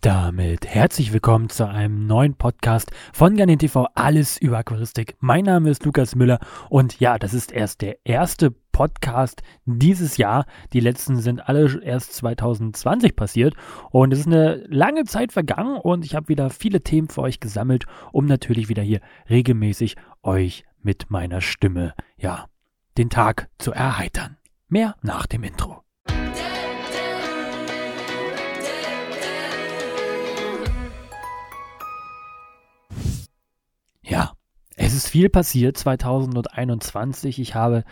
Damit herzlich willkommen zu einem neuen Podcast von Garnet TV, alles über Aquaristik. Mein Name ist Lukas Müller und ja, das ist erst der erste Podcast dieses Jahr. Die letzten sind alle erst 2020 passiert und es ist eine lange Zeit vergangen und ich habe wieder viele Themen für euch gesammelt, um natürlich wieder hier regelmäßig euch mit meiner Stimme, ja, den Tag zu erheitern. Mehr nach dem Intro. Es ist viel passiert 2021. Ich habe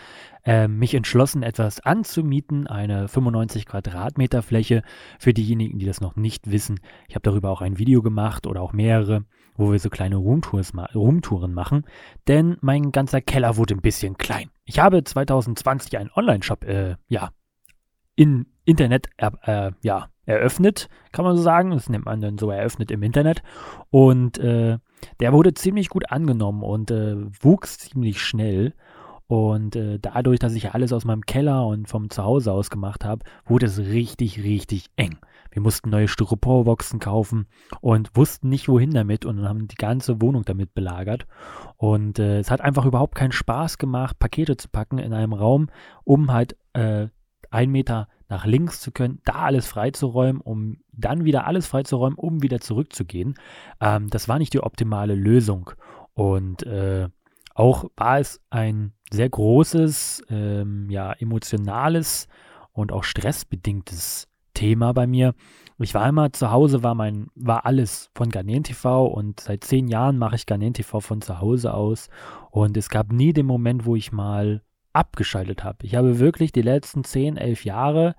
äh, mich entschlossen, etwas anzumieten, eine 95 Quadratmeter Fläche. Für diejenigen, die das noch nicht wissen, ich habe darüber auch ein Video gemacht oder auch mehrere, wo wir so kleine Roomtours Roomtouren machen. Denn mein ganzer Keller wurde ein bisschen klein. Ich habe 2020 einen Online-Shop, äh, ja, in Internet, äh, ja, eröffnet, kann man so sagen. Das nennt man dann so eröffnet im Internet. Und äh, der wurde ziemlich gut angenommen und äh, wuchs ziemlich schnell. Und äh, dadurch, dass ich alles aus meinem Keller und vom Zuhause aus gemacht habe, wurde es richtig, richtig eng. Wir mussten neue Styroporboxen kaufen und wussten nicht, wohin damit und haben die ganze Wohnung damit belagert. Und äh, es hat einfach überhaupt keinen Spaß gemacht, Pakete zu packen in einem Raum, um halt äh, einen Meter nach links zu können, da alles freizuräumen, um dann wieder alles freizuräumen, um wieder zurückzugehen. Ähm, das war nicht die optimale Lösung. Und äh, auch war es ein sehr großes, ähm, ja, emotionales und auch stressbedingtes Thema bei mir. Ich war immer zu Hause, war mein, war alles von Garnen TV und seit zehn Jahren mache ich Garnen TV von zu Hause aus. Und es gab nie den Moment, wo ich mal abgeschaltet habe. Ich habe wirklich die letzten 10, 11 Jahre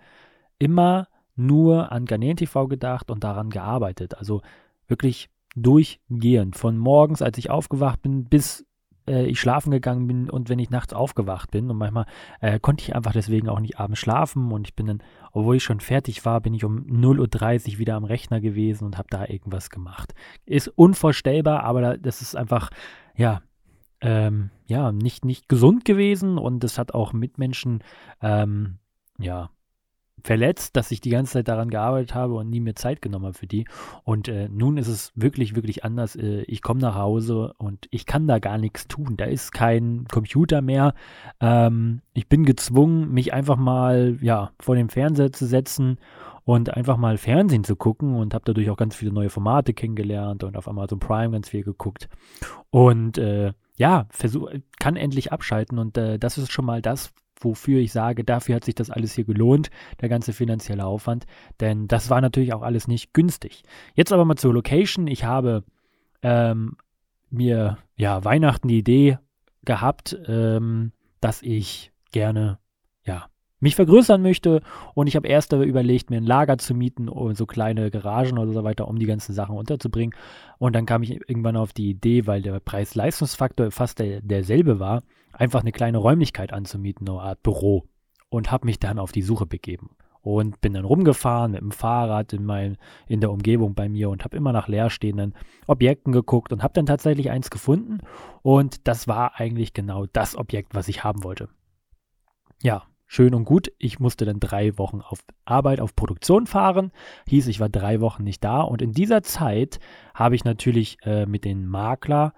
immer nur an Garnet TV gedacht und daran gearbeitet. Also wirklich durchgehend. Von morgens, als ich aufgewacht bin, bis äh, ich schlafen gegangen bin und wenn ich nachts aufgewacht bin. Und manchmal äh, konnte ich einfach deswegen auch nicht abends schlafen. Und ich bin dann, obwohl ich schon fertig war, bin ich um 0.30 Uhr wieder am Rechner gewesen und habe da irgendwas gemacht. Ist unvorstellbar, aber das ist einfach, ja, ähm, ja, nicht, nicht gesund gewesen und es hat auch Mitmenschen, ähm, ja, verletzt, dass ich die ganze Zeit daran gearbeitet habe und nie mehr Zeit genommen habe für die. Und äh, nun ist es wirklich, wirklich anders. Äh, ich komme nach Hause und ich kann da gar nichts tun. Da ist kein Computer mehr. Ähm, ich bin gezwungen, mich einfach mal ja, vor den Fernseher zu setzen und einfach mal Fernsehen zu gucken und habe dadurch auch ganz viele neue Formate kennengelernt und auf Amazon Prime ganz viel geguckt. Und äh, ja, versuch, kann endlich abschalten und äh, das ist schon mal das, wofür ich sage, dafür hat sich das alles hier gelohnt, der ganze finanzielle Aufwand, denn das war natürlich auch alles nicht günstig. Jetzt aber mal zur Location. Ich habe ähm, mir ja Weihnachten die Idee gehabt, ähm, dass ich gerne mich vergrößern möchte und ich habe erst überlegt, mir ein Lager zu mieten und so kleine Garagen oder so weiter, um die ganzen Sachen unterzubringen. Und dann kam ich irgendwann auf die Idee, weil der Preis-Leistungsfaktor fast der, derselbe war, einfach eine kleine Räumlichkeit anzumieten, eine Art Büro. Und habe mich dann auf die Suche begeben. Und bin dann rumgefahren mit dem Fahrrad in, mein, in der Umgebung bei mir und habe immer nach leerstehenden Objekten geguckt und habe dann tatsächlich eins gefunden. Und das war eigentlich genau das Objekt, was ich haben wollte. Ja, schön und gut. Ich musste dann drei Wochen auf Arbeit, auf Produktion fahren. Hieß, ich war drei Wochen nicht da. Und in dieser Zeit habe ich natürlich äh, mit den Makler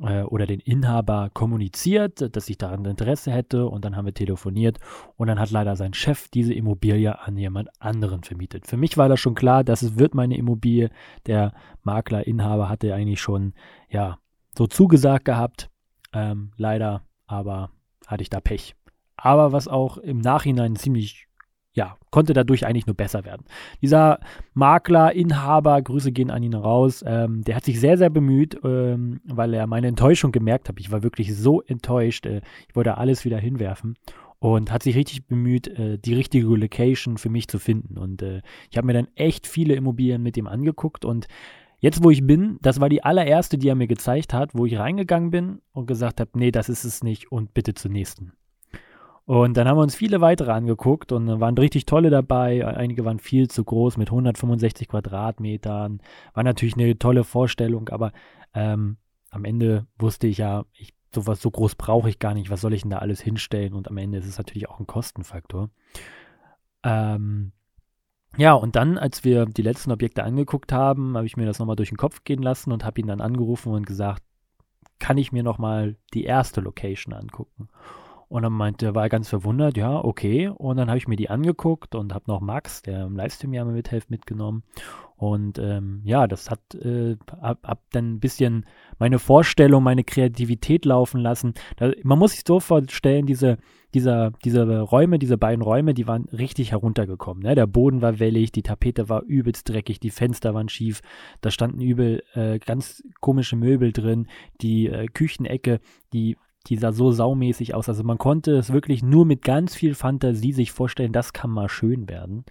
äh, oder den Inhaber kommuniziert, dass ich daran Interesse hätte. Und dann haben wir telefoniert. Und dann hat leider sein Chef diese Immobilie an jemand anderen vermietet. Für mich war das schon klar, dass es wird meine Immobilie. Der Makler, Inhaber hatte eigentlich schon, ja, so zugesagt gehabt. Ähm, leider aber hatte ich da Pech aber was auch im Nachhinein ziemlich, ja, konnte dadurch eigentlich nur besser werden. Dieser Makler, Inhaber, Grüße gehen an ihn raus, ähm, der hat sich sehr, sehr bemüht, ähm, weil er meine Enttäuschung gemerkt hat. Ich war wirklich so enttäuscht, äh, ich wollte alles wieder hinwerfen und hat sich richtig bemüht, äh, die richtige Location für mich zu finden. Und äh, ich habe mir dann echt viele Immobilien mit ihm angeguckt und Jetzt, wo ich bin, das war die allererste, die er mir gezeigt hat, wo ich reingegangen bin und gesagt habe, nee, das ist es nicht und bitte zur nächsten. Und dann haben wir uns viele weitere angeguckt und waren richtig tolle dabei. Einige waren viel zu groß mit 165 Quadratmetern. War natürlich eine tolle Vorstellung, aber ähm, am Ende wusste ich ja, ich, sowas so groß brauche ich gar nicht. Was soll ich denn da alles hinstellen? Und am Ende ist es natürlich auch ein Kostenfaktor. Ähm, Ja, und dann, als wir die letzten Objekte angeguckt haben, habe ich mir das nochmal durch den Kopf gehen lassen und habe ihn dann angerufen und gesagt, kann ich mir nochmal die erste Location angucken? Und dann meinte war er ganz verwundert, ja, okay. Und dann habe ich mir die angeguckt und habe noch Max, der im Livestream ja mithilft, mitgenommen. Und ähm, ja, das hat äh, hab, hab dann ein bisschen meine Vorstellung, meine Kreativität laufen lassen. Da, man muss sich so vorstellen, diese, dieser, diese Räume, diese beiden Räume, die waren richtig heruntergekommen. Ne? Der Boden war wellig, die Tapete war übelst dreckig, die Fenster waren schief, da standen übel äh, ganz komische Möbel drin, die äh, Küchenecke, die die sah so saumäßig aus. Also man konnte es wirklich nur mit ganz viel Fantasie sich vorstellen, das kann mal schön werden.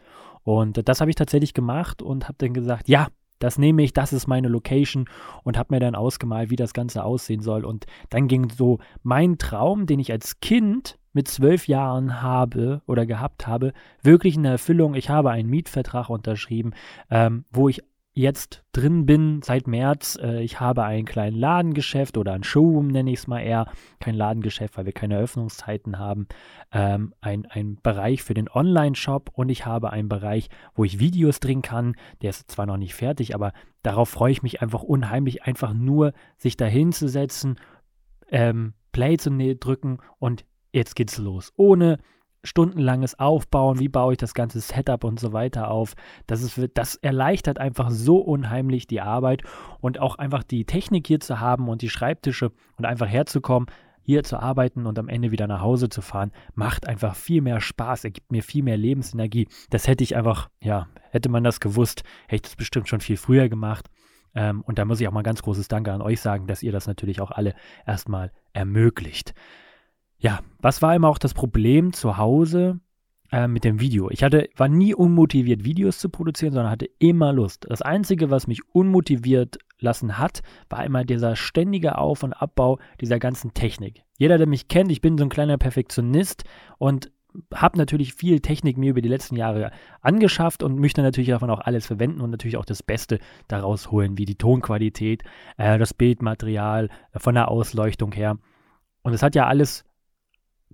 Und das habe ich tatsächlich gemacht und habe dann gesagt, ja, das nehme ich, das ist meine Location und habe mir dann ausgemalt, wie das Ganze aussehen soll. Und dann ging so mein Traum, den ich als Kind mit zwölf Jahren habe oder gehabt habe, wirklich in Erfüllung. Ich habe einen Mietvertrag unterschrieben, ähm, wo ich jetzt drin bin seit März. Äh, ich habe ein kleines Ladengeschäft oder ein Showroom nenne ich es mal eher. Kein Ladengeschäft, weil wir keine Öffnungszeiten haben. Ähm, ein, ein Bereich für den Online-Shop und ich habe einen Bereich, wo ich Videos drehen kann. Der ist zwar noch nicht fertig, aber darauf freue ich mich einfach unheimlich, einfach nur sich dahin zu setzen, ähm, Play zu drücken und jetzt geht's los. Ohne stundenlanges Aufbauen, wie baue ich das ganze Setup und so weiter auf. Das, ist, das erleichtert einfach so unheimlich die Arbeit und auch einfach die Technik hier zu haben und die Schreibtische und einfach herzukommen, hier zu arbeiten und am Ende wieder nach Hause zu fahren, macht einfach viel mehr Spaß, ergibt mir viel mehr Lebensenergie. Das hätte ich einfach, ja, hätte man das gewusst, hätte ich das bestimmt schon viel früher gemacht. Ähm, und da muss ich auch mal ganz großes Danke an euch sagen, dass ihr das natürlich auch alle erstmal ermöglicht. Ja, was war immer auch das Problem zu Hause äh, mit dem Video? Ich hatte, war nie unmotiviert, Videos zu produzieren, sondern hatte immer Lust. Das Einzige, was mich unmotiviert lassen hat, war immer dieser ständige Auf- und Abbau dieser ganzen Technik. Jeder, der mich kennt, ich bin so ein kleiner Perfektionist und habe natürlich viel Technik mir über die letzten Jahre angeschafft und möchte natürlich davon auch alles verwenden und natürlich auch das Beste daraus holen, wie die Tonqualität, äh, das Bildmaterial, äh, von der Ausleuchtung her. Und es hat ja alles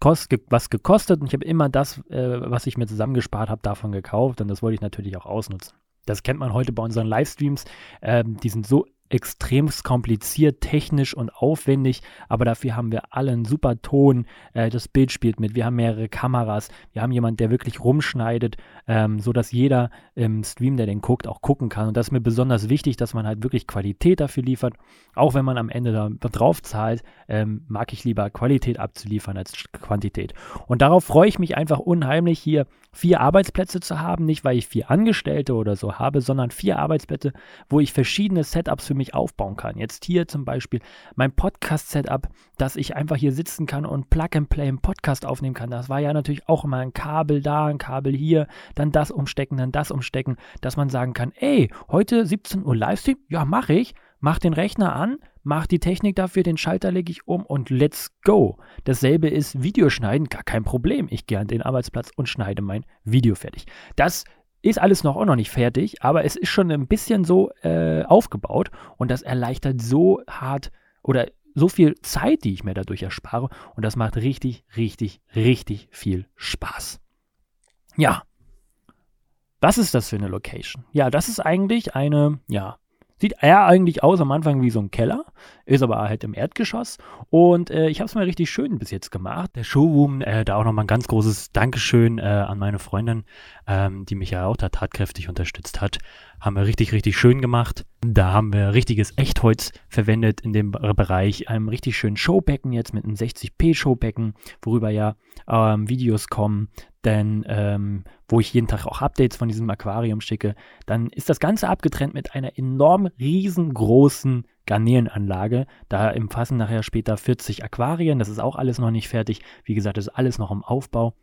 kost, was gekostet und ich habe immer das, äh, was ich mir zusammengespart habe, davon gekauft und das wollte ich natürlich auch ausnutzen. Das kennt man heute bei unseren Livestreams. Ähm, die sind so extrem kompliziert, technisch und aufwendig, aber dafür haben wir alle einen super Ton, äh, das Bild spielt mit, wir haben mehrere Kameras, wir haben jemanden, der wirklich rumschneidet, ähm, so dass jeder im Stream, der den guckt, auch gucken kann. Und das ist mir besonders wichtig, dass man halt wirklich Qualität dafür liefert, auch wenn man am Ende da drauf zahlt, ähm, mag ich lieber Qualität abzuliefern als Quantität. Und darauf freue ich mich einfach unheimlich hier vier Arbeitsplätze zu haben, nicht weil ich vier Angestellte oder so habe, sondern vier Arbeitsplätze, wo ich verschiedene Setups für mich aufbauen kann. Jetzt hier zum Beispiel mein Podcast-Setup, dass ich einfach hier sitzen kann und Plug and Play im Podcast aufnehmen kann. Das war ja natürlich auch immer ein Kabel da, ein Kabel hier, dann das umstecken, dann das umstecken, dass man sagen kann, ey, heute 17 Uhr Livestream, ja, mache ich, mach den Rechner an, mach die Technik dafür, den Schalter lege ich um und let's go. Dasselbe ist Videoschneiden, gar kein Problem. Ich gehe an den Arbeitsplatz und schneide mein Video fertig. Das ist alles noch auch noch nicht fertig, aber es ist schon ein bisschen so äh, aufgebaut und das erleichtert so hart oder so viel Zeit, die ich mir dadurch erspare und das macht richtig, richtig, richtig viel Spaß. Ja. Was ist das für eine Location? Ja, das ist eigentlich eine, ja, Sieht eher eigentlich aus am Anfang wie so ein Keller, ist aber halt im Erdgeschoss. Und äh, ich habe es mir richtig schön bis jetzt gemacht. Der Showroom, äh, da auch nochmal ein ganz großes Dankeschön äh, an meine Freundin, ähm, die mich ja auch da tatkräftig unterstützt hat. Haben wir richtig, richtig schön gemacht. Da haben wir richtiges Echtholz verwendet in dem Bereich. Einem richtig schönen Showbecken jetzt mit einem 60p Showbecken, worüber ja ähm, Videos kommen denn ähm, wo ich jeden Tag auch Updates von diesem Aquarium schicke, dann ist das Ganze abgetrennt mit einer enorm riesengroßen Garnelenanlage. Da umfassen nachher später 40 Aquarien, das ist auch alles noch nicht fertig. Wie gesagt, das ist alles noch im Aufbau.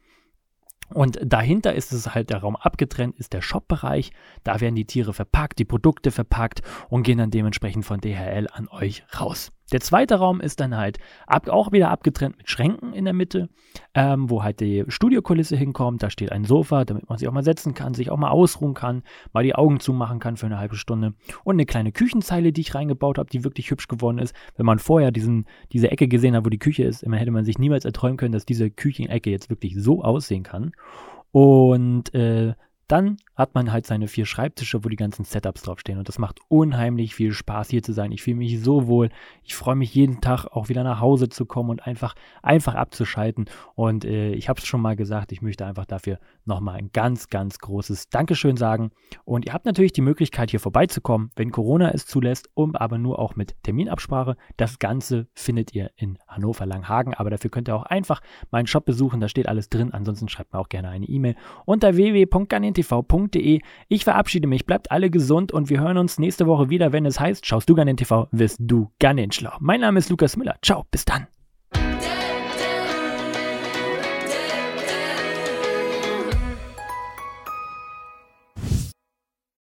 Und dahinter ist es halt der Raum abgetrennt, ist der Shop-Bereich. Da werden die Tiere verpackt, die Produkte verpackt und gehen dann dementsprechend von DHL an euch raus. Der zweite Raum ist dann halt ab, auch wieder abgetrennt mit Schränken in der Mitte, ähm, wo halt die Studiokulisse hinkommt. Da steht ein Sofa, damit man sich auch mal setzen kann, sich auch mal ausruhen kann, mal die Augen zumachen kann für eine halbe Stunde. Und eine kleine Küchenzeile, die ich reingebaut habe, die wirklich hübsch geworden ist. Wenn man vorher diesen, diese Ecke gesehen hat, wo die Küche ist, hätte man sich niemals erträumen können, dass diese Küchenecke jetzt wirklich so aussehen kann. Und äh, dann hat man halt seine vier Schreibtische, wo die ganzen Setups draufstehen. Und das macht unheimlich viel Spaß, hier zu sein. Ich fühle mich so wohl. Ich freue mich jeden Tag auch wieder nach Hause zu kommen und einfach, einfach abzuschalten. Und äh, ich habe es schon mal gesagt, ich möchte einfach dafür nochmal ein ganz, ganz großes Dankeschön sagen. Und ihr habt natürlich die Möglichkeit, hier vorbeizukommen, wenn Corona es zulässt, um aber nur auch mit Terminabsprache. Das Ganze findet ihr in Hannover Langhagen. Aber dafür könnt ihr auch einfach meinen Shop besuchen. Da steht alles drin. Ansonsten schreibt mir auch gerne eine E-Mail unter www.ganintv.de. Ich verabschiede mich, bleibt alle gesund und wir hören uns nächste Woche wieder, wenn es heißt, schaust du Ganin TV, wirst du Ganin schlau. Mein Name ist Lukas Müller. Ciao, bis dann.